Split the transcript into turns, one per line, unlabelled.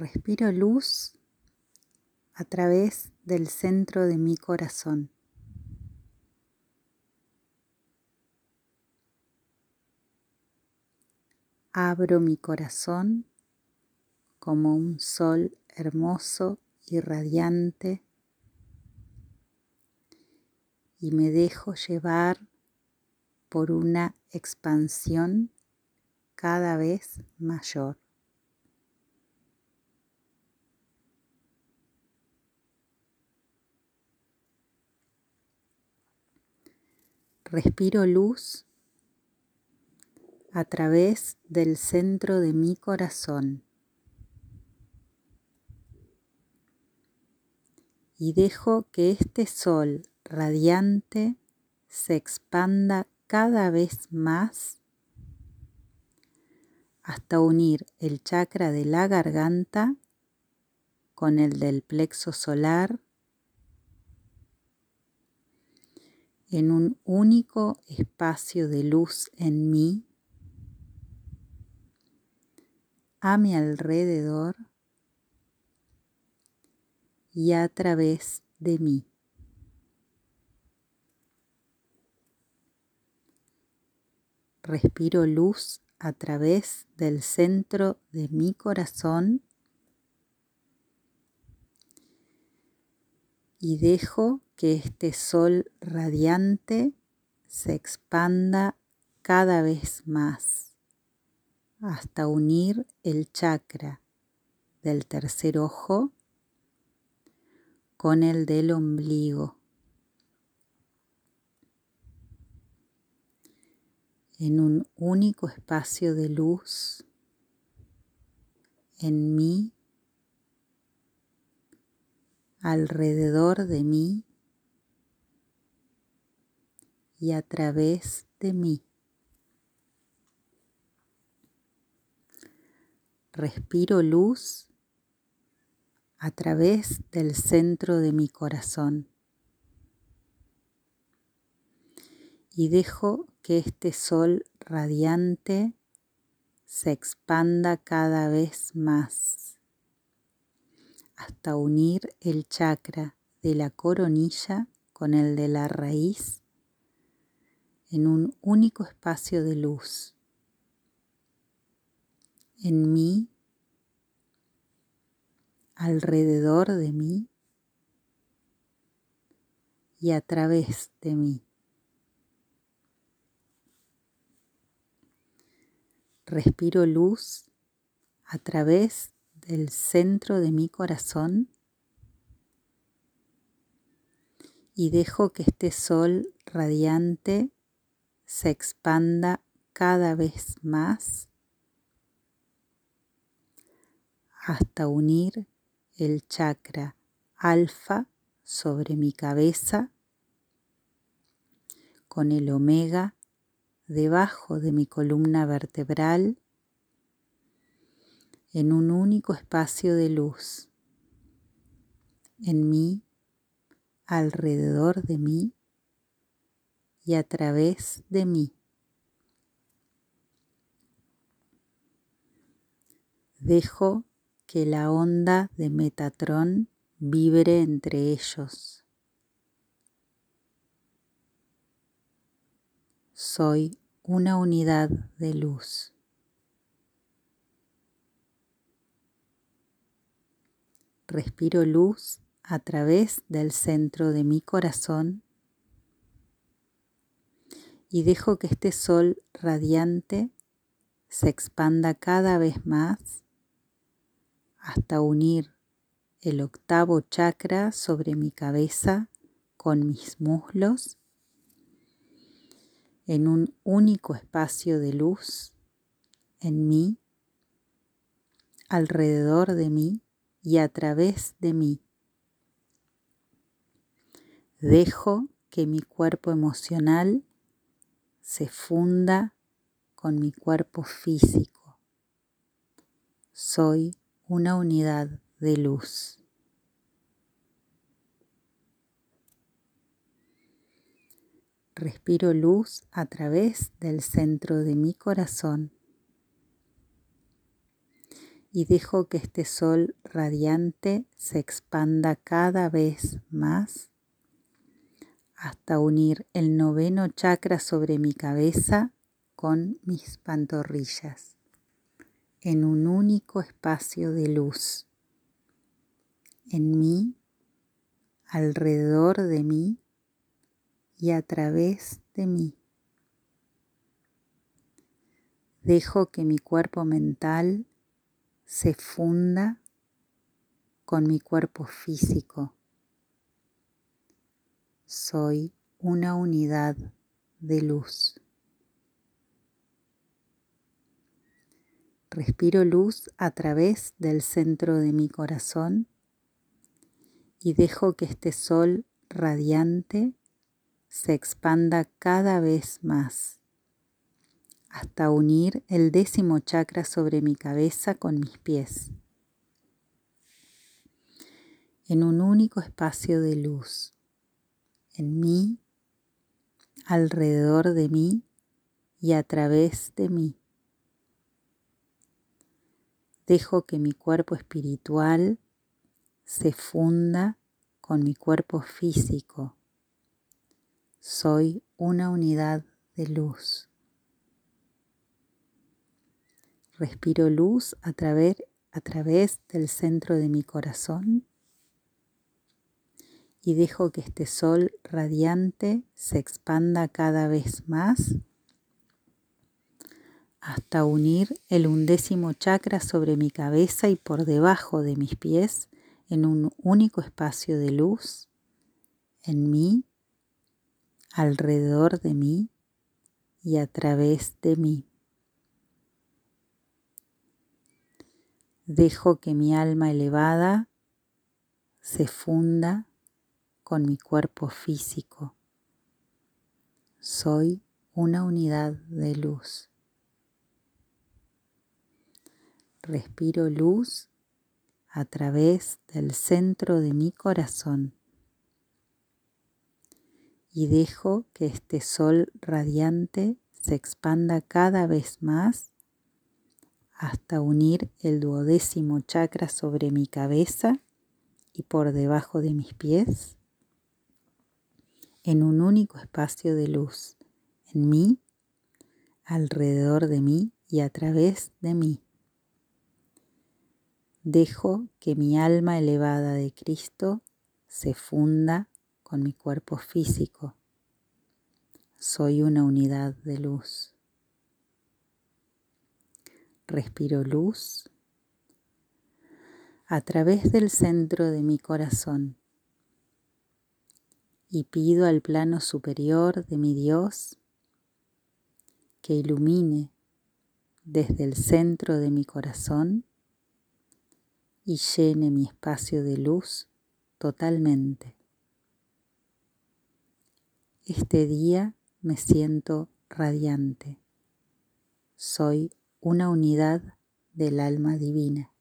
Respiro luz a través del centro de mi corazón. Abro mi corazón como un sol hermoso y radiante y me dejo llevar por una expansión cada vez mayor. Respiro luz a través del centro de mi corazón. Y dejo que este sol radiante se expanda cada vez más hasta unir el chakra de la garganta con el del plexo solar en un único espacio de luz en mí, a mi alrededor y a través de mí. Respiro luz a través del centro de mi corazón y dejo que este sol radiante se expanda cada vez más hasta unir el chakra del tercer ojo con el del ombligo. En un único espacio de luz en mí, alrededor de mí y a través de mí. Respiro luz a través del centro de mi corazón y dejo que este sol radiante se expanda cada vez más hasta unir el chakra de la coronilla con el de la raíz en un único espacio de luz. En mí, alrededor de mí y a través de mí. Respiro luz a través del centro de mi corazón y dejo que este sol radiante se expanda cada vez más hasta unir el chakra alfa sobre mi cabeza con el omega debajo de mi columna vertebral en un único espacio de luz, en mí, alrededor de mí y a través de mí. Dejo que la onda de Metatrón vibre entre ellos. Soy una unidad de luz. Respiro luz a través del centro de mi corazón y dejo que este sol radiante se expanda cada vez más hasta unir el octavo chakra sobre mi cabeza con mis muslos en un único espacio de luz en mí, alrededor de mí y a través de mí. Dejo que mi cuerpo emocional se funda con mi cuerpo físico. Soy una unidad de luz. Respiro luz a través del centro de mi corazón y dejo que este sol radiante se expanda cada vez más hasta unir el noveno chakra sobre mi cabeza con mis pantorrillas en un único espacio de luz. En mí, alrededor de mí y a través de mí. Dejo que mi cuerpo mental se funda con mi cuerpo físico. Soy una unidad de luz. Respiro luz a través del centro de mi corazón y dejo que este sol radiante se expanda cada vez más hasta unir el décimo chakra sobre mi cabeza con mis pies, en un único espacio de luz, en mí, alrededor de mí y a través de mí. Dejo que mi cuerpo espiritual se funda con mi cuerpo físico. Soy una unidad de luz. Respiro luz a través, a través del centro de mi corazón y dejo que este sol radiante se expanda cada vez más hasta unir el undécimo chakra sobre mi cabeza y por debajo de mis pies en un único espacio de luz, en mí, alrededor de mí y a través de mí. Dejo que mi alma elevada se funda con mi cuerpo físico. Soy una unidad de luz. Respiro luz a través del centro de mi corazón y dejo que este sol radiante se expanda cada vez más hasta unir el duodécimo chakra sobre mi cabeza y por debajo de mis pies en un único espacio de luz, en mí, alrededor de mí y a través de mí. Dejo que mi alma elevada de Cristo se funda con mi cuerpo físico. Soy una unidad de luz respiro luz a través del centro de mi corazón y pido al plano superior de mi Dios que ilumine desde el centro de mi corazón y llene mi espacio de luz totalmente. Este día me siento radiante. Soy una unidad del alma divina.